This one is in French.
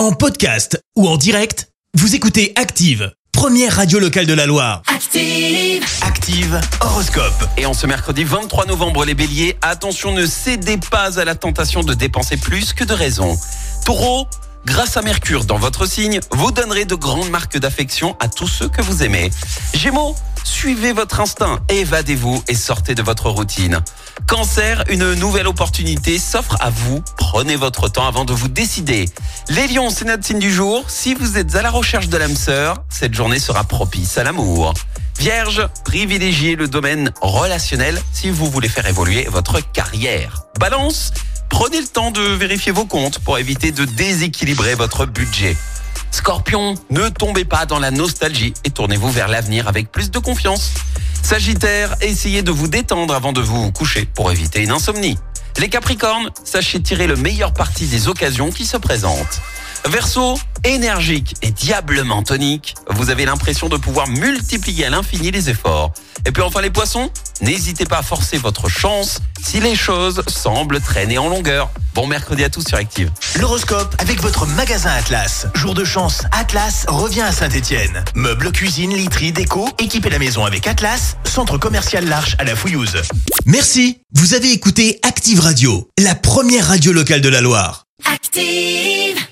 En podcast ou en direct, vous écoutez Active, première radio locale de la Loire. Active. Active Horoscope. Et en ce mercredi 23 novembre, les béliers, attention, ne cédez pas à la tentation de dépenser plus que de raison. Taureau, grâce à Mercure dans votre signe, vous donnerez de grandes marques d'affection à tous ceux que vous aimez. Gémeaux, suivez votre instinct, évadez-vous et sortez de votre routine. Cancer, une nouvelle opportunité s'offre à vous. Prenez votre temps avant de vous décider. Les lions, c'est notre signe du jour. Si vous êtes à la recherche de l'âme sœur, cette journée sera propice à l'amour. Vierge, privilégiez le domaine relationnel si vous voulez faire évoluer votre carrière. Balance, prenez le temps de vérifier vos comptes pour éviter de déséquilibrer votre budget. Scorpion, ne tombez pas dans la nostalgie et tournez-vous vers l'avenir avec plus de confiance. Sagittaire, essayez de vous détendre avant de vous coucher pour éviter une insomnie. Les Capricornes, sachez tirer le meilleur parti des occasions qui se présentent. Verseau, énergique et diablement tonique, vous avez l'impression de pouvoir multiplier à l'infini les efforts. Et puis enfin les poissons, n'hésitez pas à forcer votre chance si les choses semblent traîner en longueur. Bon mercredi à tous sur Active. L'horoscope avec votre magasin Atlas. Jour de chance, Atlas revient à Saint-Etienne. Meubles, cuisine, literie, déco, équipez la maison avec Atlas, centre commercial L'Arche à la Fouillouse. Merci, vous avez écouté Active Radio, la première radio locale de la Loire. Active.